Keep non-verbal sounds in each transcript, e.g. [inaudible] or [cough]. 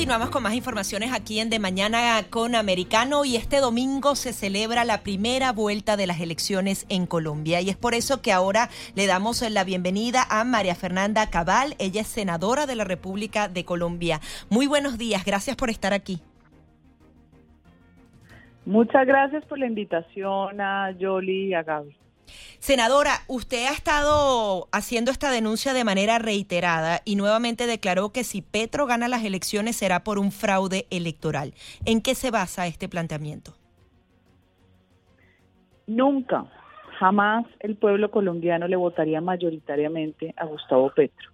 Continuamos con más informaciones aquí en De Mañana con Americano y este domingo se celebra la primera vuelta de las elecciones en Colombia y es por eso que ahora le damos la bienvenida a María Fernanda Cabal, ella es senadora de la República de Colombia. Muy buenos días, gracias por estar aquí. Muchas gracias por la invitación a Yoli y a Gaby. Senadora, usted ha estado haciendo esta denuncia de manera reiterada y nuevamente declaró que si Petro gana las elecciones será por un fraude electoral. ¿En qué se basa este planteamiento? Nunca, jamás el pueblo colombiano le votaría mayoritariamente a Gustavo Petro.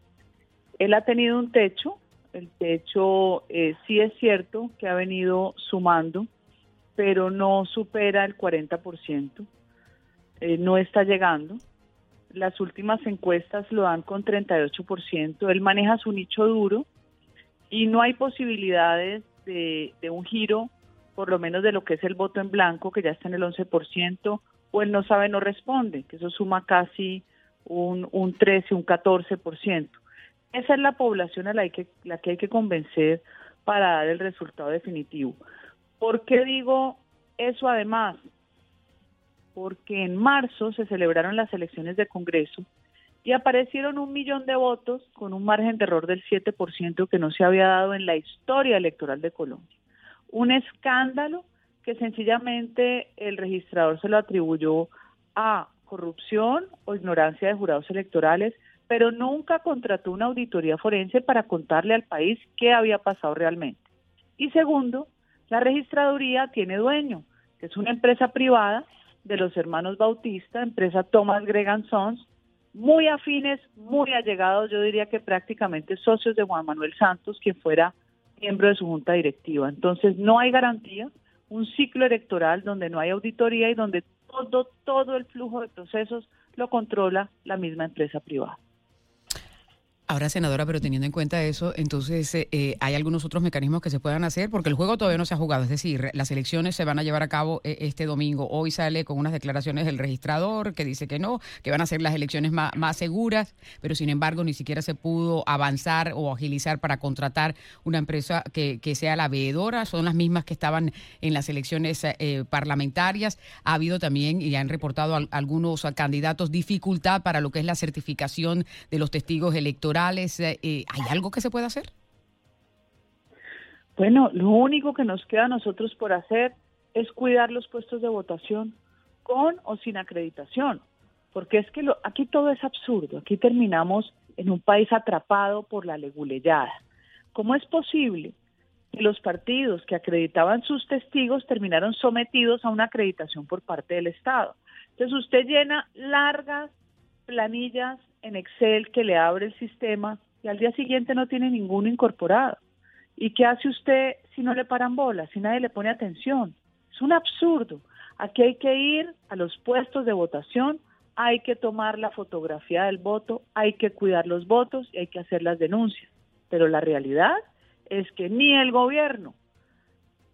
Él ha tenido un techo, el techo eh, sí es cierto que ha venido sumando, pero no supera el 40%. Eh, no está llegando. Las últimas encuestas lo dan con 38%. Él maneja su nicho duro y no hay posibilidades de, un giro, por lo menos de lo que es el voto en blanco, que ya está en el 11%, o él no sabe, no responde, que eso suma casi un, un 13, un 14%. Esa es la población a la que, la que hay que convencer para dar el resultado definitivo. ¿Por qué digo eso además? Porque en marzo se celebraron las elecciones de Congreso y aparecieron un millón de votos con un margen de error del 7% que no se había dado en la historia electoral de Colombia. Un escándalo que sencillamente el registrador se lo atribuyó a corrupción o ignorancia de jurados electorales, pero nunca contrató una auditoría forense para contarle al país qué había pasado realmente. Y segundo, la registraduría tiene dueño, que es una empresa privada de los hermanos Bautista, empresa Thomas Gregan Sons, muy afines, muy allegados, yo diría que prácticamente socios de Juan Manuel Santos, quien fuera miembro de su junta directiva. Entonces no hay garantía, un ciclo electoral donde no hay auditoría y donde todo, todo el flujo de procesos lo controla la misma empresa privada. Ahora, senadora, pero teniendo en cuenta eso, entonces eh, eh, hay algunos otros mecanismos que se puedan hacer, porque el juego todavía no se ha jugado. Es decir, las elecciones se van a llevar a cabo eh, este domingo. Hoy sale con unas declaraciones del registrador que dice que no, que van a ser las elecciones más, seguras, pero sin embargo ni siquiera se pudo avanzar o agilizar para contratar una empresa que, sea la veedora. Son las mismas que estaban en las elecciones parlamentarias. Ha habido también, y han reportado algunos candidatos, dificultad para lo que es la certificación de los testigos electorales eh, eh, ¿hay algo que se pueda hacer? Bueno, lo único que nos queda a nosotros por hacer es cuidar los puestos de votación con o sin acreditación, porque es que aquí todo es absurdo, aquí terminamos en un país atrapado por la leguleyada. ¿Cómo es posible que los partidos que acreditaban sus testigos terminaron sometidos a una acreditación por parte del Estado? Entonces usted llena largas planillas en Excel que le abre el sistema y al día siguiente no tiene ninguno incorporado. ¿Y qué hace usted si no le paran bolas, si nadie le pone atención? Es un absurdo. Aquí hay que ir a los puestos de votación, hay que tomar la fotografía del voto, hay que cuidar los votos y hay que hacer las denuncias. Pero la realidad es que ni el gobierno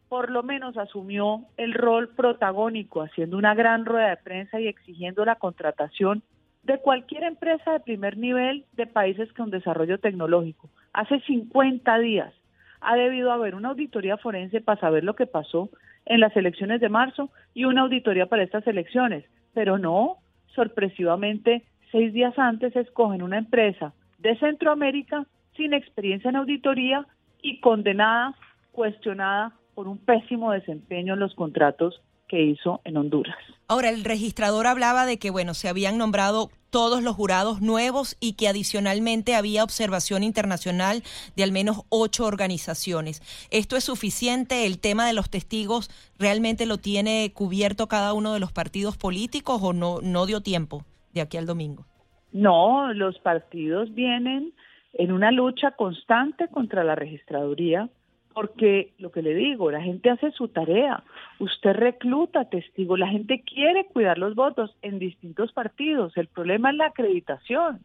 por lo menos asumió el rol protagónico haciendo una gran rueda de prensa y exigiendo la contratación de cualquier empresa de primer nivel de países con desarrollo tecnológico. Hace 50 días ha debido haber una auditoría forense para saber lo que pasó en las elecciones de marzo y una auditoría para estas elecciones. Pero no, sorpresivamente, seis días antes escogen una empresa de Centroamérica sin experiencia en auditoría y condenada, cuestionada por un pésimo desempeño en los contratos que hizo en Honduras. Ahora, el registrador hablaba de que, bueno, se habían nombrado todos los jurados nuevos y que adicionalmente había observación internacional de al menos ocho organizaciones. ¿Esto es suficiente? ¿El tema de los testigos realmente lo tiene cubierto cada uno de los partidos políticos o no, no dio tiempo de aquí al domingo? No, los partidos vienen en una lucha constante contra la registraduría porque lo que le digo, la gente hace su tarea, usted recluta testigos, la gente quiere cuidar los votos en distintos partidos, el problema es la acreditación.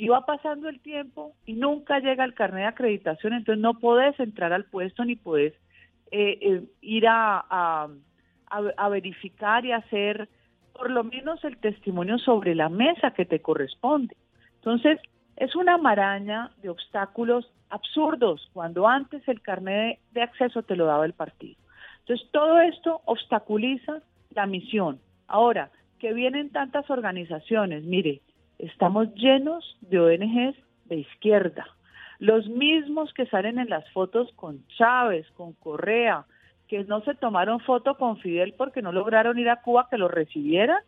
Y va pasando el tiempo y nunca llega el carnet de acreditación, entonces no podés entrar al puesto ni podés eh, eh, ir a, a verificar y hacer por lo menos el testimonio sobre la mesa que te corresponde. Entonces, es una maraña de obstáculos absurdos cuando antes el carnet de acceso te lo daba el partido. Entonces, todo esto obstaculiza la misión. Ahora, que vienen tantas organizaciones, mire, estamos llenos de ONGs de izquierda, los mismos que salen en las fotos con Chávez, con Correa, que no se tomaron foto con Fidel porque no lograron ir a Cuba que lo recibieran,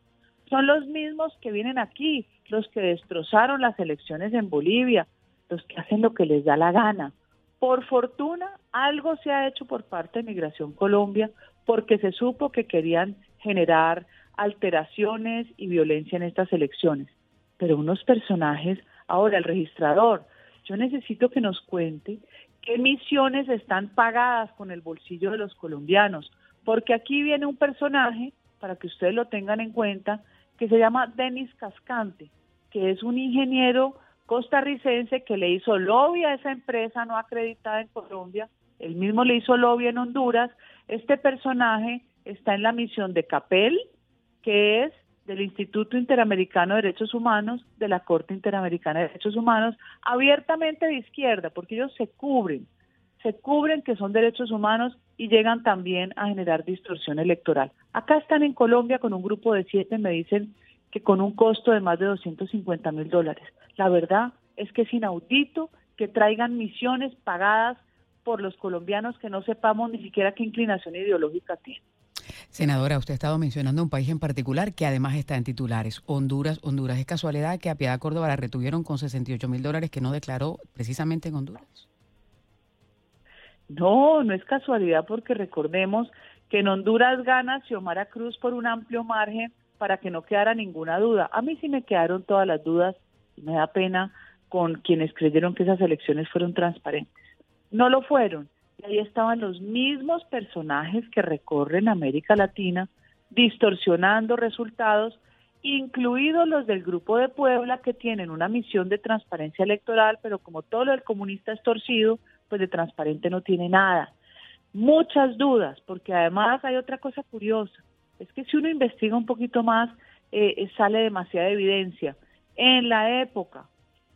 son los mismos que vienen aquí, los que destrozaron las elecciones en Bolivia, los que hacen lo que les da la gana. Por fortuna, algo se ha hecho por parte de Migración Colombia porque se supo que querían generar alteraciones y violencia en estas elecciones. Pero unos personajes, ahora el registrador, yo necesito que nos cuente qué misiones están pagadas con el bolsillo de los colombianos, porque aquí viene un personaje, para que ustedes lo tengan en cuenta, que se llama Denis Cascante, que es un ingeniero costarricense que le hizo lobby a esa empresa no acreditada en Colombia, él mismo le hizo lobby en Honduras. Este personaje está en la misión de CAPEL, que es del Instituto Interamericano de Derechos Humanos, de la Corte Interamericana de Derechos Humanos, abiertamente de izquierda, porque ellos se cubren, se cubren que son derechos humanos y llegan también a generar distorsión electoral. Acá están en Colombia con un grupo de siete, me dicen que con un costo de más de 250 mil dólares. La verdad es que es inaudito que traigan misiones pagadas por los colombianos que no sepamos ni siquiera qué inclinación ideológica tienen. Senadora, usted ha estado mencionando un país en particular que además está en titulares, Honduras. Honduras, ¿es casualidad que a Piedad Córdoba la retuvieron con 68 mil dólares que no declaró precisamente en Honduras? No, no es casualidad porque recordemos que en Honduras gana Xiomara Cruz por un amplio margen para que no quedara ninguna duda. A mí sí me quedaron todas las dudas y me da pena con quienes creyeron que esas elecciones fueron transparentes. No lo fueron y ahí estaban los mismos personajes que recorren América Latina distorsionando resultados, incluidos los del Grupo de Puebla que tienen una misión de transparencia electoral, pero como todo lo del comunista es torcido, pues de transparente no tiene nada. Muchas dudas, porque además hay otra cosa curiosa, es que si uno investiga un poquito más, eh, sale demasiada evidencia. En la época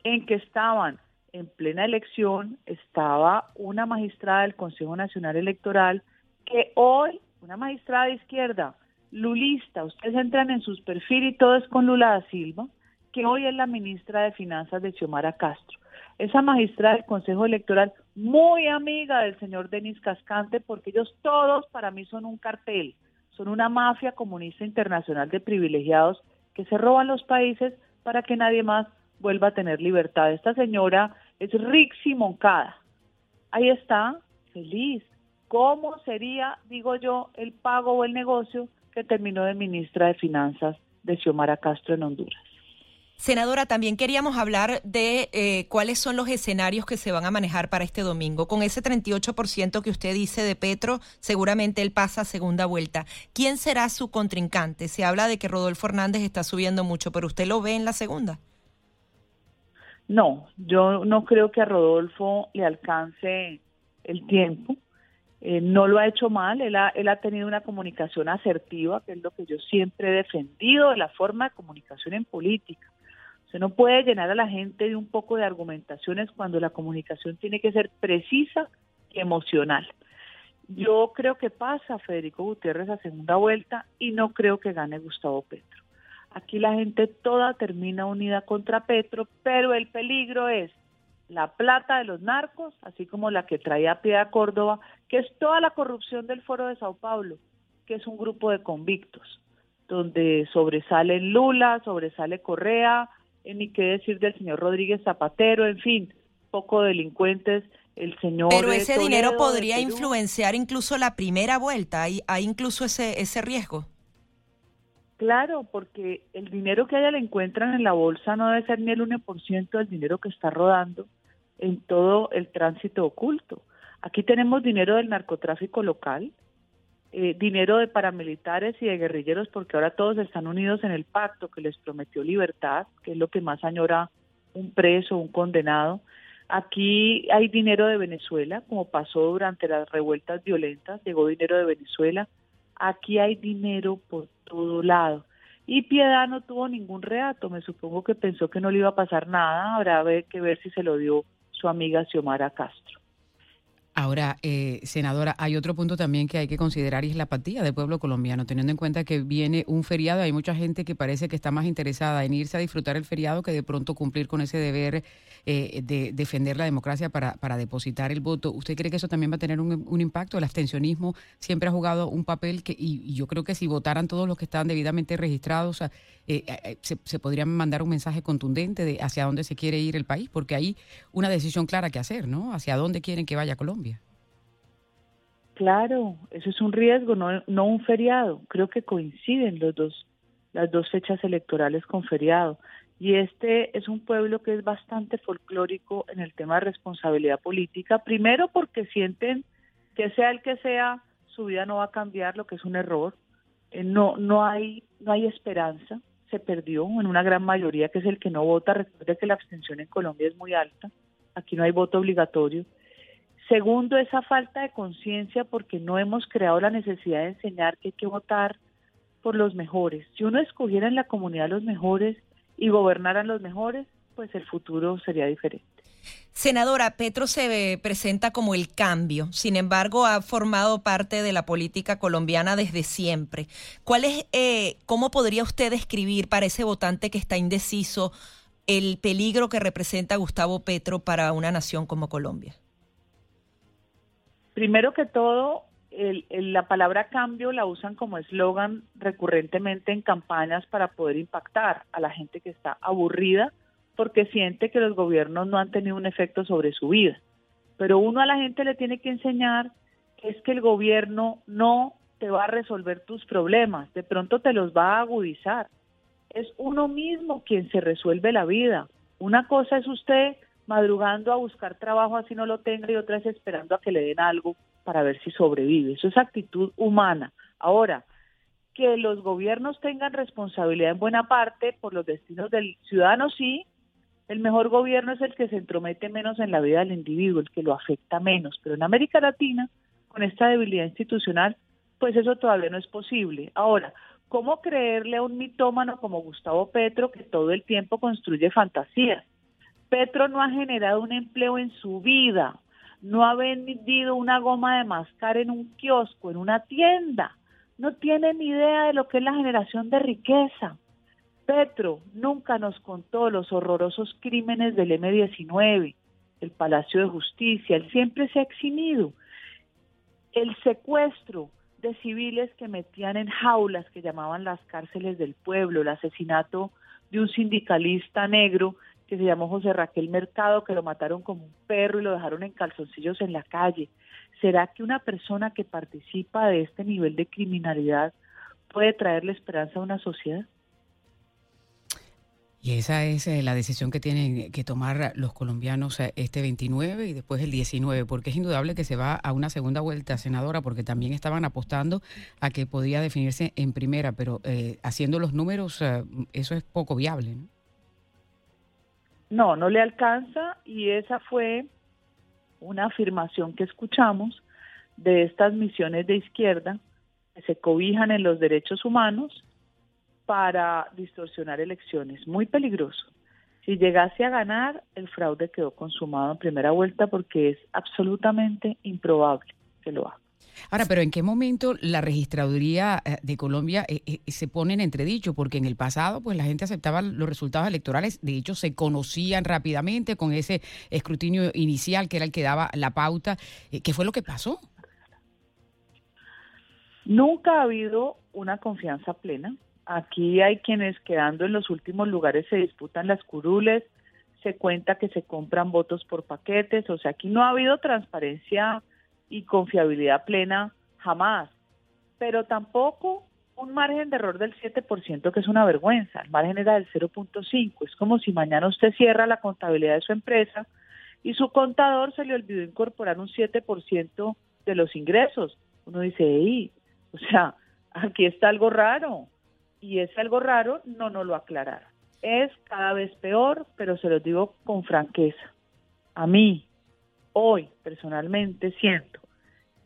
en que estaban en plena elección estaba una magistrada del Consejo Nacional Electoral que hoy, una magistrada de izquierda, lulista, ustedes entran en sus perfiles y todo es con Lula da Silva, que hoy es la ministra de Finanzas de Xiomara Castro. Esa magistrada del Consejo Electoral, muy amiga del señor Denis Cascante, porque ellos todos para mí son un cartel, son una mafia comunista internacional de privilegiados que se roban los países para que nadie más vuelva a tener libertad. Esta señora es Rixi Moncada. Ahí está, feliz. ¿Cómo sería, digo yo, el pago o el negocio que terminó de ministra de Finanzas de Xiomara Castro en Honduras? Senadora, también queríamos hablar de eh, cuáles son los escenarios que se van a manejar para este domingo. Con ese 38% que usted dice de Petro, seguramente él pasa a segunda vuelta. ¿Quién será su contrincante? Se habla de que Rodolfo Hernández está subiendo mucho, pero ¿usted lo ve en la segunda? No, yo no creo que a Rodolfo le alcance el tiempo. Eh, no lo ha hecho mal, él ha, él ha tenido una comunicación asertiva, que es lo que yo siempre he defendido de la forma de comunicación en política. Se no puede llenar a la gente de un poco de argumentaciones cuando la comunicación tiene que ser precisa y emocional. Yo creo que pasa Federico Gutiérrez a segunda vuelta y no creo que gane Gustavo Petro. Aquí la gente toda termina unida contra Petro, pero el peligro es la plata de los narcos, así como la que traía Piedad Córdoba, que es toda la corrupción del Foro de Sao Paulo, que es un grupo de convictos, donde sobresale Lula, sobresale Correa, ni qué decir del señor Rodríguez Zapatero, en fin, poco delincuentes, el señor... Pero ese dinero podría influenciar incluso la primera vuelta, hay, hay incluso ese, ese riesgo. Claro, porque el dinero que ella le encuentran en la bolsa no debe ser ni el 1% del dinero que está rodando en todo el tránsito oculto. Aquí tenemos dinero del narcotráfico local, eh, dinero de paramilitares y de guerrilleros, porque ahora todos están unidos en el pacto que les prometió libertad, que es lo que más añora un preso, un condenado. Aquí hay dinero de Venezuela, como pasó durante las revueltas violentas, llegó dinero de Venezuela. Aquí hay dinero por todo lado. Y Piedad no tuvo ningún reato, me supongo que pensó que no le iba a pasar nada, habrá que ver si se lo dio su amiga Xiomara Castro. Ahora, eh, senadora, hay otro punto también que hay que considerar y es la apatía del pueblo colombiano, teniendo en cuenta que viene un feriado, hay mucha gente que parece que está más interesada en irse a disfrutar el feriado que de pronto cumplir con ese deber eh, de defender la democracia para, para depositar el voto. ¿Usted cree que eso también va a tener un, impacto? El abstencionismo siempre ha jugado un papel que, y, yo creo que si votaran todos los que están debidamente registrados, eh, se, se podría mandar un mensaje contundente de hacia dónde se quiere ir el país, porque hay una decisión clara que hacer, ¿no? Hacia dónde quieren que vaya Colombia. Claro, eso es un riesgo, no, no un feriado. Creo que coinciden los dos, las dos fechas electorales con feriado. Y este es un pueblo que es bastante folclórico en el tema de responsabilidad política. Primero porque sienten que sea el que sea, su vida no va a cambiar, lo que es un error. Eh, no, no hay, no hay esperanza. Se perdió en una gran mayoría que es el que no vota. Recuerde que la abstención en Colombia es muy alta. Aquí no hay voto obligatorio Segundo, esa falta de conciencia porque no hemos creado la necesidad de enseñar que hay que votar por los mejores. Si uno escogiera en la comunidad los mejores y gobernaran los mejores, pues el futuro sería diferente. Senadora, Petro se presenta como el cambio, sin embargo ha formado parte de la política colombiana desde siempre. ¿Cuál es, eh, cómo podría usted describir para ese votante que está indeciso el peligro que representa Gustavo Petro para una nación como Colombia? Primero que todo, la palabra cambio la usan como eslogan recurrentemente en campañas para poder impactar a la gente que está aburrida porque siente que los gobiernos no han tenido un efecto sobre su vida. Pero uno a la gente le tiene que enseñar que es que el gobierno no te va a resolver tus problemas, de pronto te los va a agudizar. Es uno mismo quien se resuelve la vida. Una cosa es usted madrugando a buscar trabajo así no lo tenga y otra es esperando a que le den algo para ver si sobrevive. Eso es actitud humana. Ahora, que los gobiernos tengan responsabilidad en buena parte por los destinos del ciudadano, sí. El mejor gobierno es el que se entromete menos en la vida del individuo, el que lo afecta menos. Pero en América Latina, con esta debilidad institucional, pues eso todavía no es posible. Ahora, ¿cómo creerle a un mitómano como Gustavo Petro que todo el tiempo construye fantasías? Petro no ha generado un empleo en su vida, no ha vendido una goma de mascar en un kiosco, en una tienda, no tiene ni idea de lo que es la generación de riqueza. Petro nunca nos contó los horrorosos crímenes del M-19, el Palacio de Justicia, él siempre se ha eximido. El secuestro de civiles que metían en jaulas que llamaban las cárceles del pueblo, el asesinato de un sindicalista negro que se llamó José Raquel Mercado, que lo mataron como un perro y lo dejaron en calzoncillos en la calle. ¿Será que una persona que participa de este nivel de criminalidad puede traerle esperanza a una sociedad? Y esa es eh, la decisión que tienen que tomar los colombianos eh, este 29 y después el 19, porque es indudable que se va a una segunda vuelta, senadora, porque también estaban apostando a que podía definirse en primera, pero eh, haciendo los números, eso es poco viable. ¿no? No, no le alcanza y esa fue una afirmación que escuchamos de estas misiones de izquierda que se cobijan en los derechos humanos para distorsionar elecciones. Muy peligroso. Si llegase a ganar, el fraude quedó consumado en primera vuelta porque es absolutamente improbable que lo haga. Ahora, pero ¿en qué momento la registraduría eh, de Colombia eh, eh, se pone en entredicho? Porque en el pasado, pues la gente aceptaba los resultados electorales, de hecho se conocían rápidamente con ese escrutinio inicial que era el que daba la pauta. ¿Qué fue lo que pasó? Nunca ha habido una confianza plena. Aquí hay quienes quedando en los últimos lugares se disputan las curules, se cuenta que se compran votos por paquetes, o sea, aquí no ha habido transparencia y confiabilidad plena jamás, pero tampoco un margen de error del 7%, que es una vergüenza. El margen era del 0.5. Es como si mañana usted cierra la contabilidad de su empresa y su contador se le olvidó incorporar un 7% de los ingresos. Uno dice, ¡ey! O sea, aquí está algo raro. Y ese algo raro no nos lo aclararon. es cada vez peor, pero se lo digo con franqueza. A mí, hoy, personalmente, siento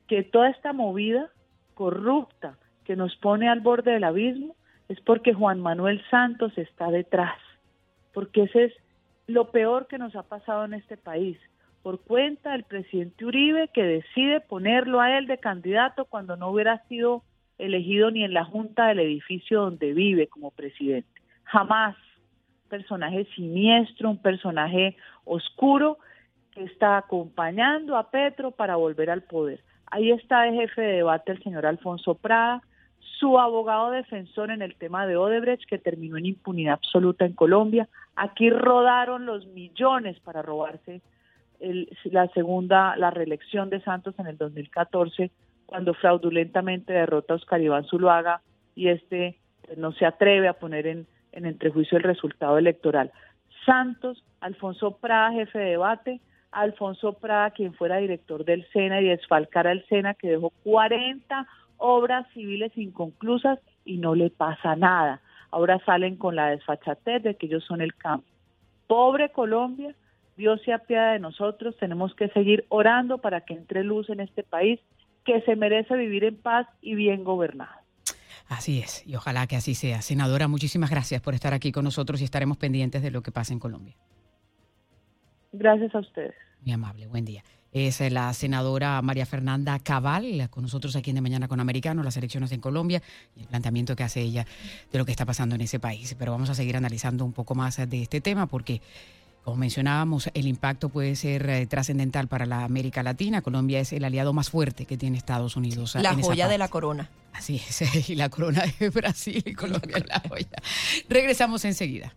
que toda esta movida corrupta que nos pone al borde del abismo es porque Juan Manuel Santos está detrás, porque ese es lo peor que nos ha pasado en este país, por cuenta del presidente Uribe que decide ponerlo a él de candidato cuando no hubiera sido elegido ni en la junta del edificio donde vive como presidente. Jamás personaje siniestro, un personaje oscuro que está acompañando a Petro para volver al poder. Ahí está el jefe de debate el señor Alfonso Prada, su abogado defensor en el tema de Odebrecht, que terminó en impunidad absoluta en Colombia. Aquí rodaron los millones para robarse la segunda, la reelección de Santos en el 2014, cuando fraudulentamente derrota a Oscar Iván Zuluaga y este pues, no se atreve a poner en, en entrejuicio el resultado electoral. Santos, Alfonso Prada, jefe de debate, Alfonso Prada, quien fuera director del SENA y desfalcara el SENA, que dejó 40 obras civiles inconclusas y no le pasa nada. Ahora salen con la desfachatez de que ellos son el campo. Pobre Colombia, Dios se apiada de nosotros, tenemos que seguir orando para que entre luz en este país que se merece vivir en paz y bien gobernado. Así es, y ojalá que así sea. Senadora, muchísimas gracias por estar aquí con nosotros y estaremos pendientes de lo que pasa en Colombia. Gracias a ustedes. Muy amable, buen día. Es eh, la senadora María Fernanda Cabal, con nosotros aquí en De Mañana con Americano, las elecciones en Colombia y el planteamiento que hace ella de lo que está pasando en ese país. Pero vamos a seguir analizando un poco más de este tema porque como mencionábamos, el impacto puede ser eh, trascendental para la América Latina. Colombia es el aliado más fuerte que tiene Estados Unidos. La joya de la corona. Así es, [laughs] y la corona de Brasil y Colombia es la joya. Regresamos enseguida.